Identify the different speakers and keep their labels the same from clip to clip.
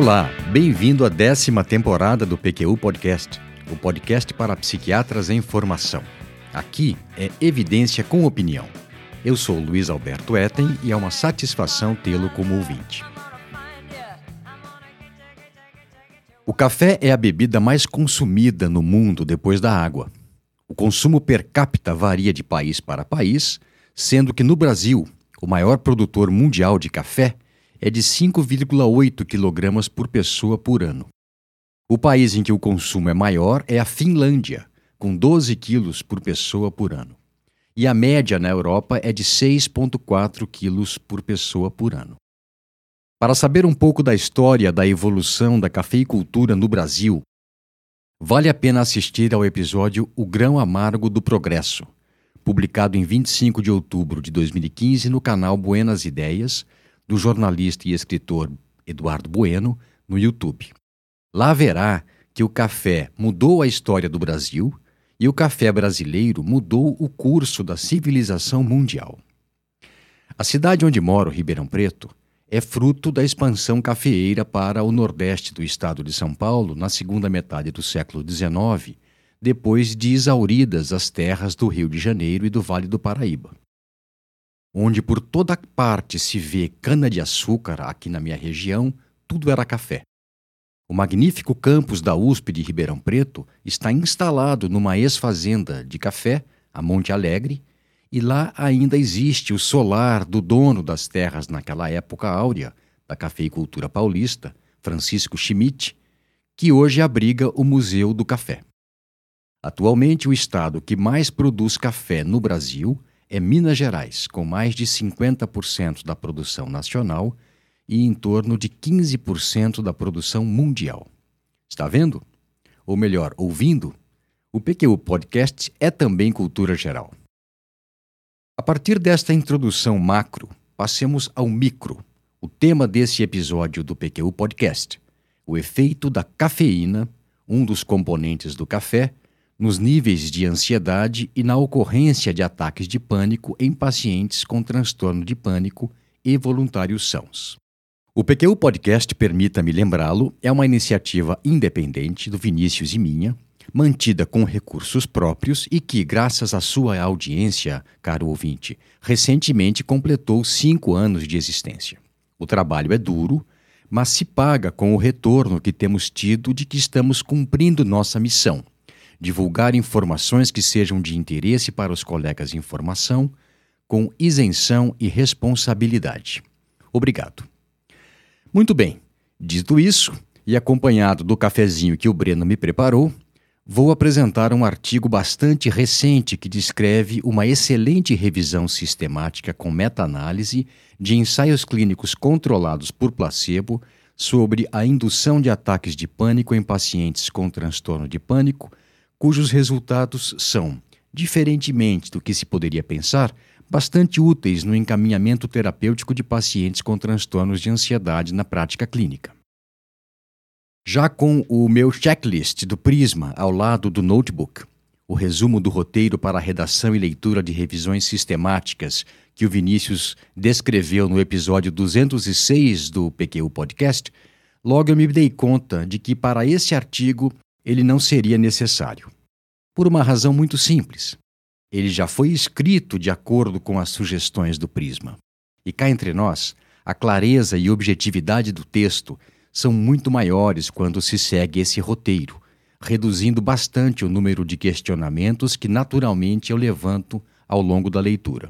Speaker 1: Olá, bem-vindo à décima temporada do PQU Podcast, o podcast para psiquiatras em formação. Aqui é evidência com opinião. Eu sou Luiz Alberto Etten e é uma satisfação tê-lo como ouvinte. O café é a bebida mais consumida no mundo depois da água. O consumo per capita varia de país para país, sendo que no Brasil, o maior produtor mundial de café é de 5,8 kg por pessoa por ano. O país em que o consumo é maior é a Finlândia, com 12 quilos por pessoa por ano. E a média na Europa é de 6,4 quilos por pessoa por ano. Para saber um pouco da história da evolução da cafeicultura no Brasil, vale a pena assistir ao episódio O Grão Amargo do Progresso, publicado em 25 de outubro de 2015 no canal Buenas Ideias do jornalista e escritor Eduardo Bueno no YouTube. Lá verá que o café mudou a história do Brasil e o café brasileiro mudou o curso da civilização mundial. A cidade onde moro, Ribeirão Preto, é fruto da expansão cafeeira para o nordeste do estado de São Paulo na segunda metade do século XIX, depois de exauridas as terras do Rio de Janeiro e do Vale do Paraíba onde por toda parte se vê cana-de-açúcar aqui na minha região, tudo era café. O magnífico campus da USP de Ribeirão Preto está instalado numa ex-fazenda de café, a Monte Alegre, e lá ainda existe o solar do dono das terras naquela época áurea da cafeicultura paulista, Francisco Schmidt, que hoje abriga o Museu do Café. Atualmente, o estado que mais produz café no Brasil é Minas Gerais, com mais de 50% da produção nacional e em torno de 15% da produção mundial. Está vendo? Ou melhor, ouvindo? O PQU Podcast é também cultura geral. A partir desta introdução macro, passemos ao micro, o tema desse episódio do PQU Podcast: o efeito da cafeína, um dos componentes do café, nos níveis de ansiedade e na ocorrência de ataques de pânico em pacientes com transtorno de pânico e voluntários sãos. O PQ Podcast, permita-me lembrá-lo, é uma iniciativa independente do Vinícius e minha, mantida com recursos próprios e que, graças à sua audiência, caro ouvinte, recentemente completou cinco anos de existência. O trabalho é duro, mas se paga com o retorno que temos tido de que estamos cumprindo nossa missão divulgar informações que sejam de interesse para os colegas em formação, com isenção e responsabilidade. Obrigado. Muito bem, dito isso, e acompanhado do cafezinho que o Breno me preparou, vou apresentar um artigo bastante recente que descreve uma excelente revisão sistemática com meta-análise de ensaios clínicos controlados por placebo sobre a indução de ataques de pânico em pacientes com transtorno de pânico cujos resultados são, diferentemente do que se poderia pensar, bastante úteis no encaminhamento terapêutico de pacientes com transtornos de ansiedade na prática clínica. Já com o meu checklist do Prisma ao lado do notebook, o resumo do roteiro para a redação e leitura de revisões sistemáticas que o Vinícius descreveu no episódio 206 do PQ Podcast, logo eu me dei conta de que para esse artigo ele não seria necessário. Por uma razão muito simples. Ele já foi escrito de acordo com as sugestões do Prisma. E cá entre nós, a clareza e objetividade do texto são muito maiores quando se segue esse roteiro, reduzindo bastante o número de questionamentos que naturalmente eu levanto ao longo da leitura.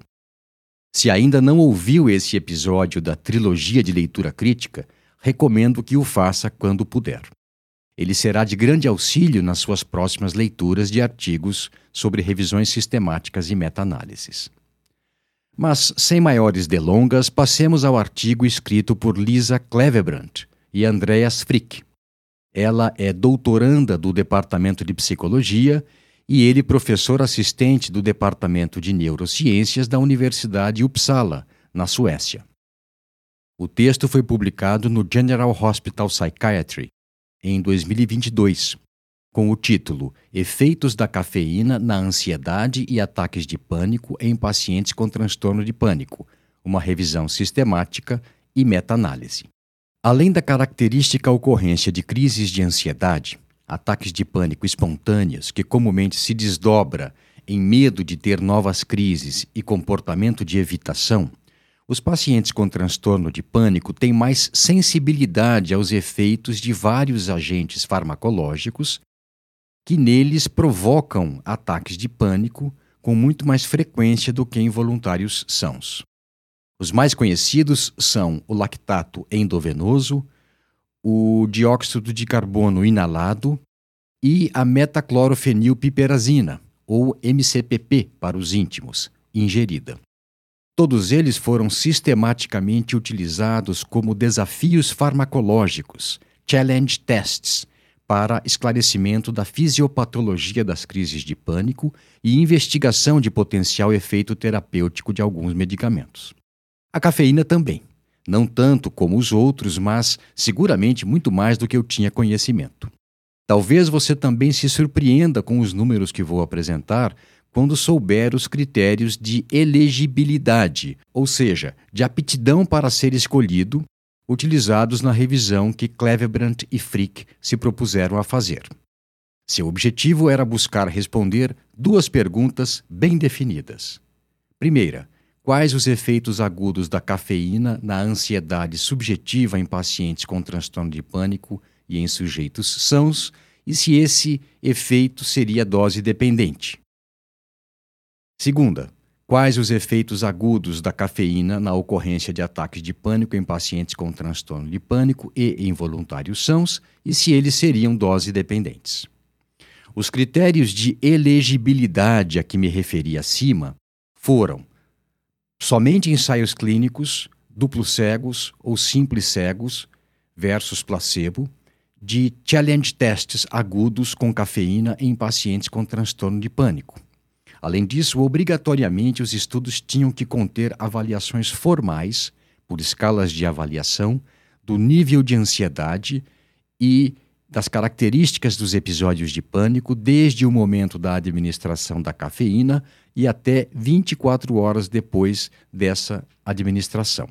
Speaker 1: Se ainda não ouviu esse episódio da trilogia de leitura crítica, recomendo que o faça quando puder. Ele será de grande auxílio nas suas próximas leituras de artigos sobre revisões sistemáticas e meta-análises. Mas, sem maiores delongas, passemos ao artigo escrito por Lisa Clevebrand e Andreas Frick. Ela é doutoranda do Departamento de Psicologia e ele professor assistente do Departamento de Neurociências da Universidade Uppsala, na Suécia. O texto foi publicado no General Hospital Psychiatry em 2022, com o título Efeitos da cafeína na ansiedade e ataques de pânico em pacientes com transtorno de pânico, uma revisão sistemática e meta-análise. Além da característica ocorrência de crises de ansiedade, ataques de pânico espontâneos, que comumente se desdobra em medo de ter novas crises e comportamento de evitação, os pacientes com transtorno de pânico têm mais sensibilidade aos efeitos de vários agentes farmacológicos que neles provocam ataques de pânico com muito mais frequência do que involuntários sãos. Os mais conhecidos são o lactato endovenoso, o dióxido de carbono inalado e a metaclorofenilpiperazina, ou MCPP para os íntimos, ingerida. Todos eles foram sistematicamente utilizados como desafios farmacológicos, challenge tests, para esclarecimento da fisiopatologia das crises de pânico e investigação de potencial efeito terapêutico de alguns medicamentos. A cafeína também. Não tanto como os outros, mas seguramente muito mais do que eu tinha conhecimento. Talvez você também se surpreenda com os números que vou apresentar quando souber os critérios de elegibilidade, ou seja, de aptidão para ser escolhido, utilizados na revisão que Clevebrand e Frick se propuseram a fazer. Seu objetivo era buscar responder duas perguntas bem definidas. Primeira, Quais os efeitos agudos da cafeína na ansiedade subjetiva em pacientes com transtorno de pânico e em sujeitos sãos, e se esse efeito seria dose dependente. Segunda, quais os efeitos agudos da cafeína na ocorrência de ataques de pânico em pacientes com transtorno de pânico e involuntários sãos, e se eles seriam dose dependentes. Os critérios de elegibilidade a que me referi acima foram somente ensaios clínicos, duplos cegos ou simples cegos versus placebo, de challenge tests agudos com cafeína em pacientes com transtorno de pânico. Além disso, obrigatoriamente os estudos tinham que conter avaliações formais, por escalas de avaliação, do nível de ansiedade e das características dos episódios de pânico desde o momento da administração da cafeína e até 24 horas depois dessa administração.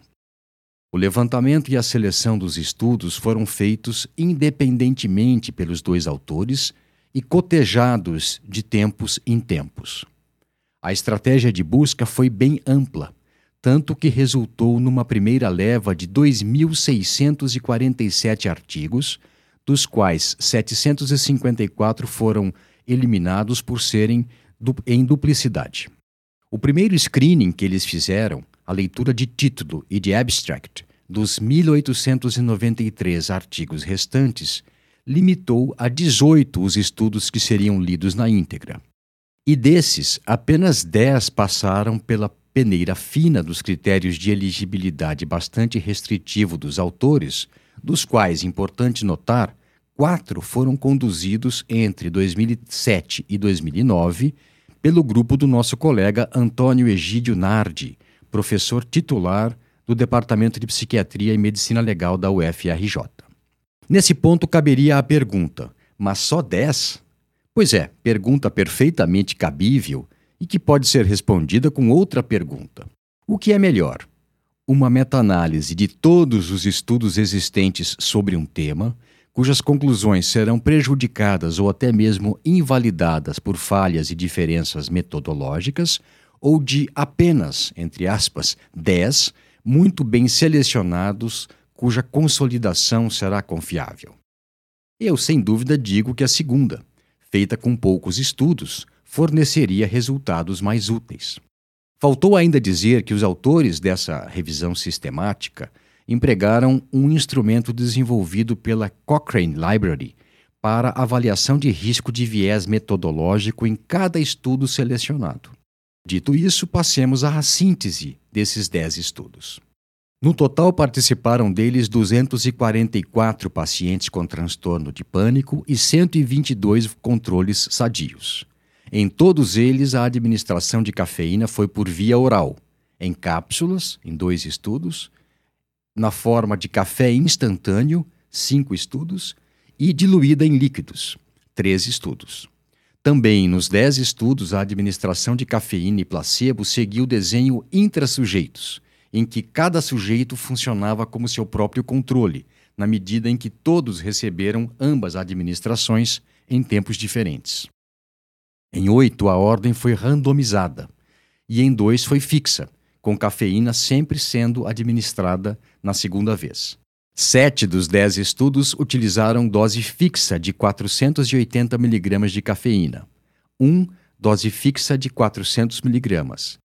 Speaker 1: O levantamento e a seleção dos estudos foram feitos independentemente pelos dois autores e cotejados de tempos em tempos. A estratégia de busca foi bem ampla, tanto que resultou numa primeira leva de 2.647 artigos dos quais 754 foram eliminados por serem em duplicidade. O primeiro screening que eles fizeram, a leitura de título e de abstract dos 1.893 artigos restantes, limitou a 18 os estudos que seriam lidos na íntegra. E desses, apenas 10 passaram pela peneira fina dos critérios de elegibilidade bastante restritivo dos autores, dos quais, importante notar, quatro foram conduzidos entre 2007 e 2009 pelo grupo do nosso colega Antônio Egídio Nardi, professor titular do Departamento de Psiquiatria e Medicina Legal da UFRJ. Nesse ponto caberia a pergunta: mas só 10? Pois é, pergunta perfeitamente cabível e que pode ser respondida com outra pergunta: o que é melhor? Uma meta-análise de todos os estudos existentes sobre um tema cujas conclusões serão prejudicadas ou até mesmo invalidadas por falhas e diferenças metodológicas, ou de apenas, entre aspas, 10 muito bem selecionados cuja consolidação será confiável. Eu, sem dúvida, digo que a segunda, feita com poucos estudos, forneceria resultados mais úteis. Faltou ainda dizer que os autores dessa revisão sistemática empregaram um instrumento desenvolvido pela Cochrane Library para avaliação de risco de viés metodológico em cada estudo selecionado. Dito isso, passemos à síntese desses 10 estudos. No total, participaram deles 244 pacientes com transtorno de pânico e 122 controles sadios. Em todos eles, a administração de cafeína foi por via oral, em cápsulas, em dois estudos, na forma de café instantâneo, cinco estudos, e diluída em líquidos, três estudos. Também nos dez estudos, a administração de cafeína e placebo seguiu desenho intrasujeitos, em que cada sujeito funcionava como seu próprio controle, na medida em que todos receberam ambas administrações em tempos diferentes. Em oito, a ordem foi randomizada, e em dois foi fixa, com cafeína sempre sendo administrada na segunda vez. Sete dos dez estudos utilizaram dose fixa de 480 mg de cafeína, um dose fixa de 400 mg.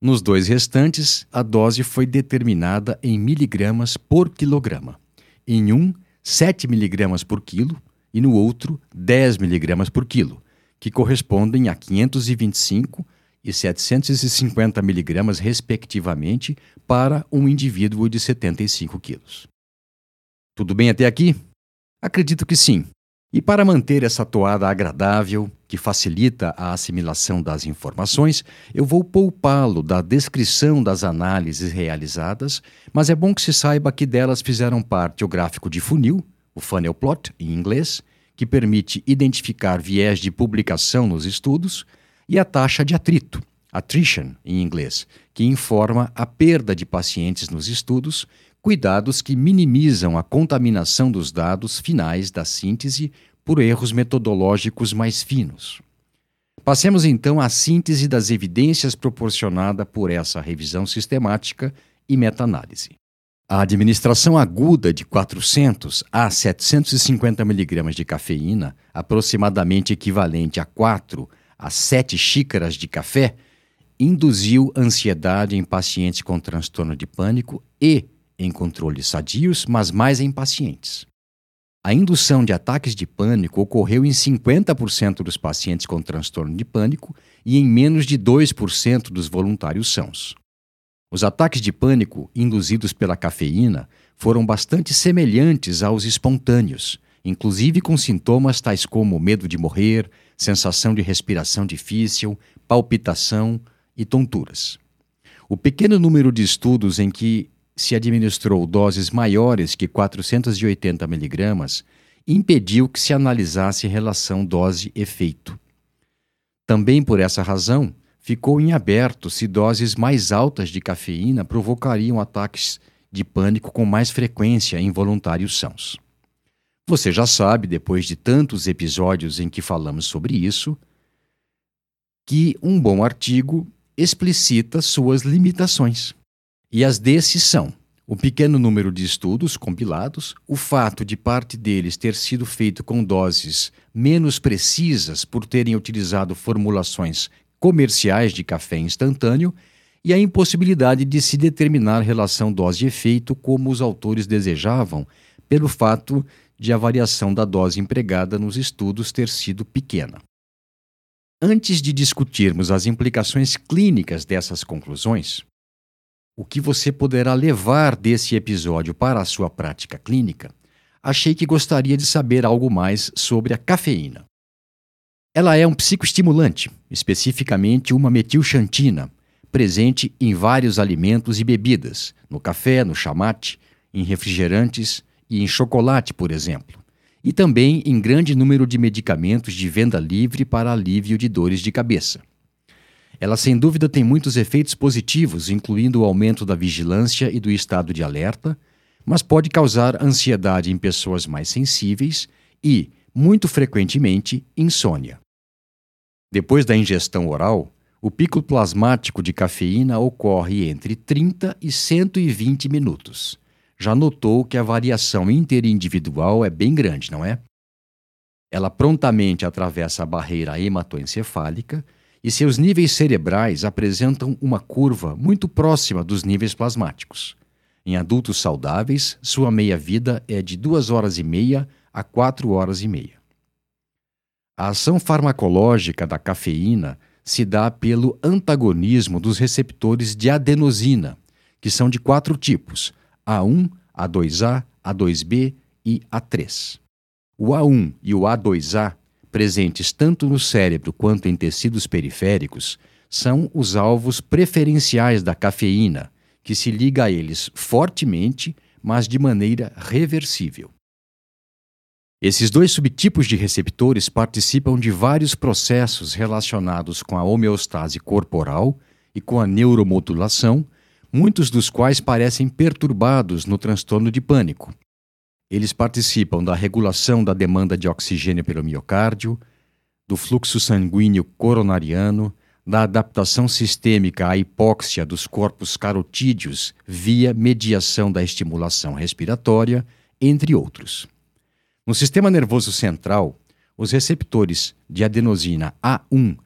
Speaker 1: Nos dois restantes, a dose foi determinada em miligramas por quilograma. Em um, 7 mg por quilo e no outro, 10 mg por quilo, que correspondem a 525 e 750 mg, respectivamente, para um indivíduo de 75 quilos. Tudo bem até aqui? Acredito que sim. E para manter essa toada agradável, que facilita a assimilação das informações, eu vou poupá-lo da descrição das análises realizadas, mas é bom que se saiba que delas fizeram parte o gráfico de funil, o funnel plot em inglês, que permite identificar viés de publicação nos estudos, e a taxa de atrito, attrition em inglês, que informa a perda de pacientes nos estudos cuidados que minimizam a contaminação dos dados finais da síntese por erros metodológicos mais finos. Passemos então à síntese das evidências proporcionada por essa revisão sistemática e meta-análise. A administração aguda de 400 a 750 mg de cafeína, aproximadamente equivalente a 4 a 7 xícaras de café, induziu ansiedade em pacientes com transtorno de pânico e em controles sadios, mas mais em pacientes. A indução de ataques de pânico ocorreu em 50% dos pacientes com transtorno de pânico e em menos de 2% dos voluntários sãos. Os ataques de pânico induzidos pela cafeína foram bastante semelhantes aos espontâneos, inclusive com sintomas tais como medo de morrer, sensação de respiração difícil, palpitação e tonturas. O pequeno número de estudos em que se administrou doses maiores que 480 mg, impediu que se analisasse relação dose-efeito. Também por essa razão, ficou em aberto se doses mais altas de cafeína provocariam ataques de pânico com mais frequência em voluntários sãos. Você já sabe, depois de tantos episódios em que falamos sobre isso, que um bom artigo explicita suas limitações. E as desses são o pequeno número de estudos compilados, o fato de parte deles ter sido feito com doses menos precisas por terem utilizado formulações comerciais de café instantâneo e a impossibilidade de se determinar relação dose-efeito como os autores desejavam, pelo fato de a variação da dose empregada nos estudos ter sido pequena. Antes de discutirmos as implicações clínicas dessas conclusões, o que você poderá levar desse episódio para a sua prática clínica, achei que gostaria de saber algo mais sobre a cafeína. Ela é um psicoestimulante, especificamente uma metilxantina, presente em vários alimentos e bebidas, no café, no chamate, em refrigerantes e em chocolate, por exemplo, e também em grande número de medicamentos de venda livre para alívio de dores de cabeça. Ela sem dúvida tem muitos efeitos positivos, incluindo o aumento da vigilância e do estado de alerta, mas pode causar ansiedade em pessoas mais sensíveis e, muito frequentemente, insônia. Depois da ingestão oral, o pico plasmático de cafeína ocorre entre 30 e 120 minutos. Já notou que a variação interindividual é bem grande, não é? Ela prontamente atravessa a barreira hematoencefálica e seus níveis cerebrais apresentam uma curva muito próxima dos níveis plasmáticos. Em adultos saudáveis, sua meia-vida é de 2 horas e meia a 4 horas e meia. A ação farmacológica da cafeína se dá pelo antagonismo dos receptores de adenosina, que são de quatro tipos: A1, A2A, A2B e A3. O A1 e o A2A presentes tanto no cérebro quanto em tecidos periféricos, são os alvos preferenciais da cafeína, que se liga a eles fortemente, mas de maneira reversível. Esses dois subtipos de receptores participam de vários processos relacionados com a homeostase corporal e com a neuromodulação, muitos dos quais parecem perturbados no transtorno de pânico. Eles participam da regulação da demanda de oxigênio pelo miocárdio, do fluxo sanguíneo coronariano, da adaptação sistêmica à hipóxia dos corpos carotídeos via mediação da estimulação respiratória, entre outros. No sistema nervoso central, os receptores de adenosina A1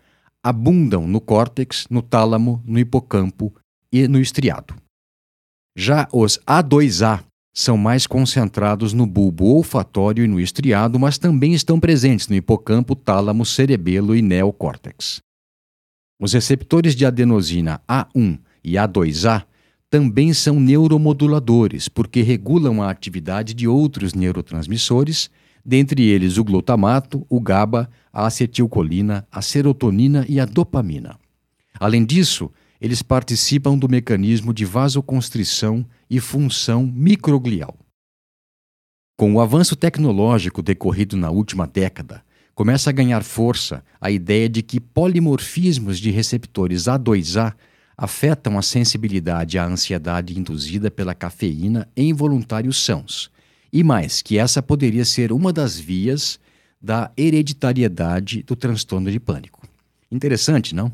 Speaker 1: abundam no córtex, no tálamo, no hipocampo e no estriado. Já os A2A são mais concentrados no bulbo olfatório e no estriado, mas também estão presentes no hipocampo, tálamo, cerebelo e neocórtex. Os receptores de adenosina A1 e A2A também são neuromoduladores, porque regulam a atividade de outros neurotransmissores, dentre eles o glutamato, o GABA, a acetilcolina, a serotonina e a dopamina. Além disso, eles participam do mecanismo de vasoconstrição e função microglial. Com o avanço tecnológico decorrido na última década, começa a ganhar força a ideia de que polimorfismos de receptores A2A afetam a sensibilidade à ansiedade induzida pela cafeína em voluntários sãos, e mais que essa poderia ser uma das vias da hereditariedade do transtorno de pânico. Interessante, não?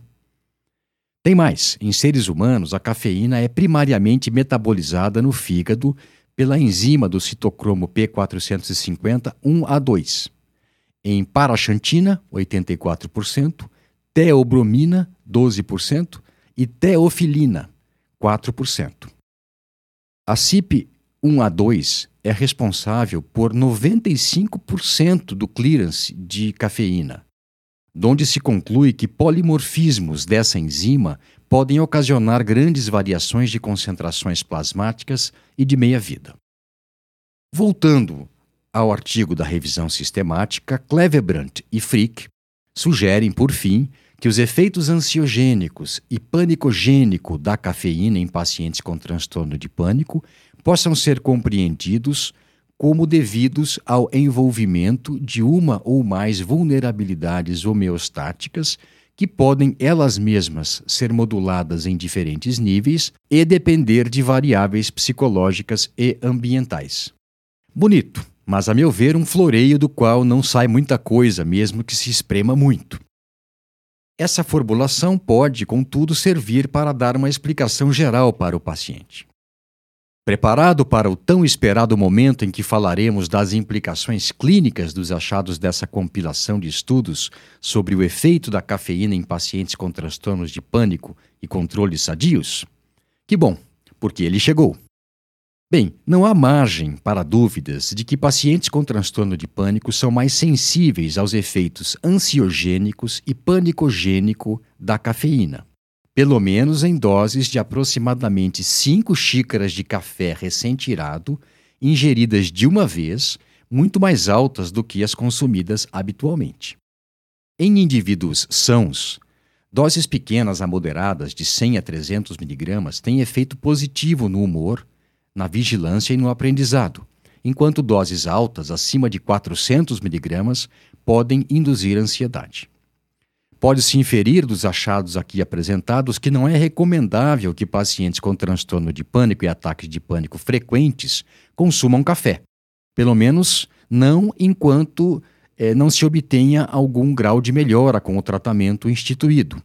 Speaker 1: Tem mais: em seres humanos, a cafeína é primariamente metabolizada no fígado pela enzima do citocromo P450-1A2 em paraxantina, 84%, teobromina, 12% e teofilina, 4%. A CYP1A2 é responsável por 95% do clearance de cafeína, donde se conclui que polimorfismos dessa enzima podem ocasionar grandes variações de concentrações plasmáticas e de meia-vida. Voltando ao artigo da revisão sistemática, Clevebrand e Frick sugerem, por fim, que os efeitos ansiogênicos e panicogênico da cafeína em pacientes com transtorno de pânico possam ser compreendidos como devidos ao envolvimento de uma ou mais vulnerabilidades homeostáticas que podem elas mesmas ser moduladas em diferentes níveis e depender de variáveis psicológicas e ambientais. Bonito, mas a meu ver, um floreio do qual não sai muita coisa, mesmo que se esprema muito. Essa formulação pode, contudo, servir para dar uma explicação geral para o paciente. Preparado para o tão esperado momento em que falaremos das implicações clínicas dos achados dessa compilação de estudos sobre o efeito da cafeína em pacientes com transtornos de pânico e controles sadios? Que bom, porque ele chegou. Bem, não há margem para dúvidas de que pacientes com transtorno de pânico são mais sensíveis aos efeitos ansiogênicos e panicogênico da cafeína, pelo menos em doses de aproximadamente 5 xícaras de café recém-tirado, ingeridas de uma vez, muito mais altas do que as consumidas habitualmente. Em indivíduos sãos, doses pequenas a moderadas de 100 a 300 miligramas têm efeito positivo no humor na vigilância e no aprendizado, enquanto doses altas, acima de 400 miligramas, podem induzir ansiedade. Pode-se inferir dos achados aqui apresentados que não é recomendável que pacientes com transtorno de pânico e ataques de pânico frequentes consumam café, pelo menos não enquanto eh, não se obtenha algum grau de melhora com o tratamento instituído,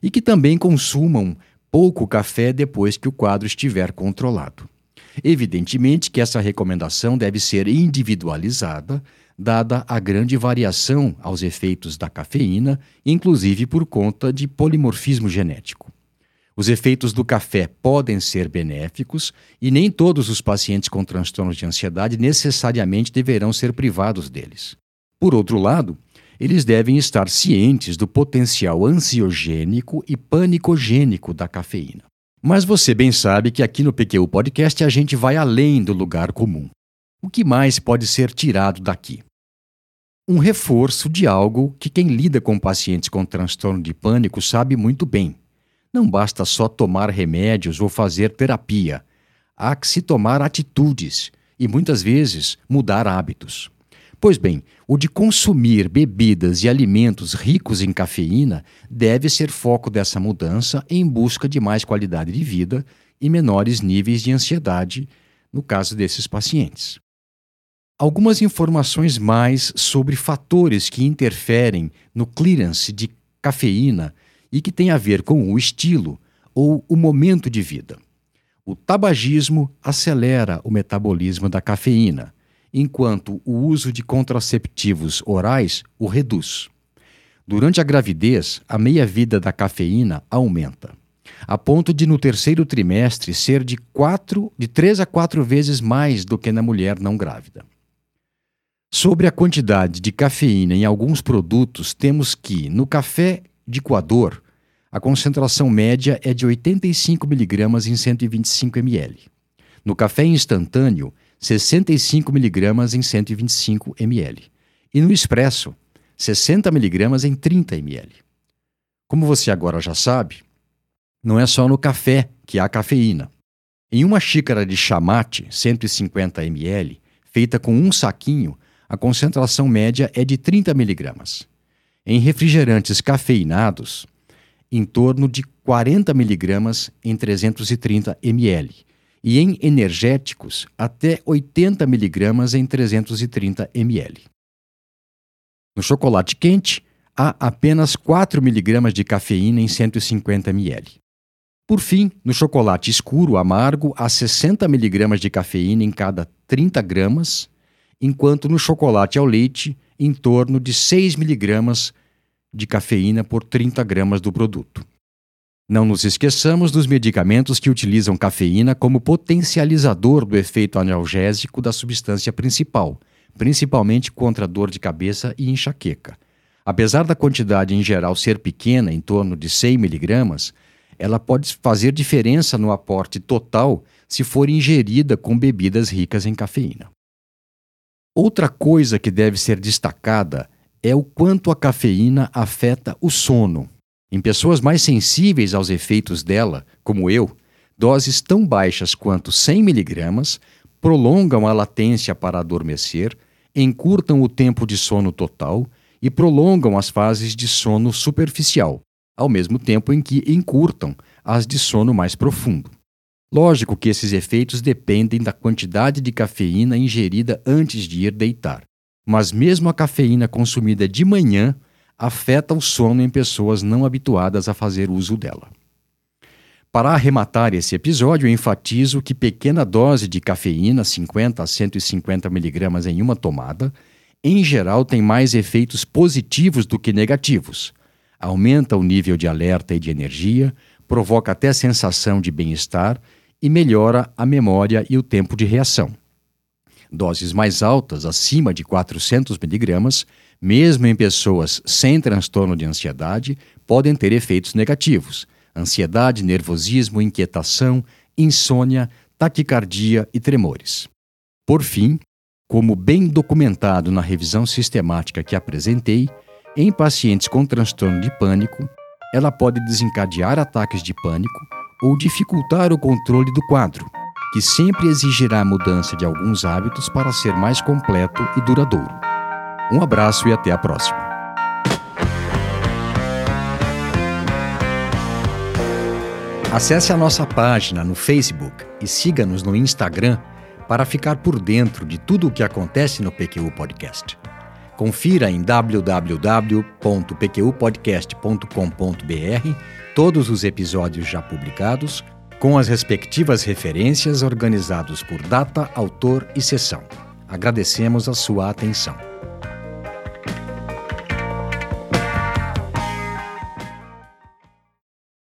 Speaker 1: e que também consumam pouco café depois que o quadro estiver controlado. Evidentemente que essa recomendação deve ser individualizada, dada a grande variação aos efeitos da cafeína, inclusive por conta de polimorfismo genético. Os efeitos do café podem ser benéficos e nem todos os pacientes com transtornos de ansiedade necessariamente deverão ser privados deles. Por outro lado, eles devem estar cientes do potencial ansiogênico e panicogênico da cafeína. Mas você bem sabe que aqui no PQ Podcast a gente vai além do lugar comum. O que mais pode ser tirado daqui? Um reforço de algo que quem lida com pacientes com transtorno de pânico sabe muito bem. Não basta só tomar remédios ou fazer terapia. Há que se tomar atitudes e muitas vezes mudar hábitos. Pois bem, o de consumir bebidas e alimentos ricos em cafeína deve ser foco dessa mudança em busca de mais qualidade de vida e menores níveis de ansiedade, no caso desses pacientes. Algumas informações mais sobre fatores que interferem no clearance de cafeína e que têm a ver com o estilo ou o momento de vida. O tabagismo acelera o metabolismo da cafeína, enquanto o uso de contraceptivos orais o reduz. Durante a gravidez, a meia-vida da cafeína aumenta, a ponto de no terceiro trimestre ser de, quatro, de 3 a 4 vezes mais do que na mulher não grávida. Sobre a quantidade de cafeína em alguns produtos, temos que, no café de coador, a concentração média é de 85 mg em 125 ml. No café instantâneo, 65 mg em 125 ml. E no expresso, 60 mg em 30 ml. Como você agora já sabe, não é só no café que há cafeína. Em uma xícara de chamate, 150 ml, feita com um saquinho, a concentração média é de 30 mg. Em refrigerantes cafeinados, em torno de 40 mg em 330 ml, e em energéticos até 80 mg em 330 ml. No chocolate quente, há apenas 4 mg de cafeína em 150 ml. Por fim, no chocolate escuro amargo, há 60 mg de cafeína em cada 30 gramas, enquanto no chocolate ao leite, em torno de 6 mg de cafeína por 30 gramas do produto. Não nos esqueçamos dos medicamentos que utilizam cafeína como potencializador do efeito analgésico da substância principal, principalmente contra dor de cabeça e enxaqueca. Apesar da quantidade em geral ser pequena, em torno de 100 miligramas, ela pode fazer diferença no aporte total se for ingerida com bebidas ricas em cafeína. Outra coisa que deve ser destacada é o quanto a cafeína afeta o sono. Em pessoas mais sensíveis aos efeitos dela, como eu, doses tão baixas quanto 100 mg prolongam a latência para adormecer, encurtam o tempo de sono total e prolongam as fases de sono superficial, ao mesmo tempo em que encurtam as de sono mais profundo. Lógico que esses efeitos dependem da quantidade de cafeína ingerida antes de ir deitar, mas mesmo a cafeína consumida de manhã afeta o sono em pessoas não habituadas a fazer uso dela. Para arrematar esse episódio, enfatizo que pequena dose de cafeína, 50 a 150 miligramas em uma tomada, em geral tem mais efeitos positivos do que negativos. Aumenta o nível de alerta e de energia, provoca até sensação de bem-estar e melhora a memória e o tempo de reação. Doses mais altas, acima de 400 miligramas, mesmo em pessoas sem transtorno de ansiedade, podem ter efeitos negativos ansiedade, nervosismo, inquietação, insônia, taquicardia e tremores. Por fim, como bem documentado na revisão sistemática que apresentei, em pacientes com transtorno de pânico, ela pode desencadear ataques de pânico ou dificultar o controle do quadro, que sempre exigirá a mudança de alguns hábitos para ser mais completo e duradouro. Um abraço e até a próxima. Acesse a nossa página no Facebook e siga-nos no Instagram para ficar por dentro de tudo o que acontece no PQU Podcast. Confira em www.pqpodcast.com.br todos os episódios já publicados, com as respectivas referências organizados por data, autor e sessão. Agradecemos a sua atenção.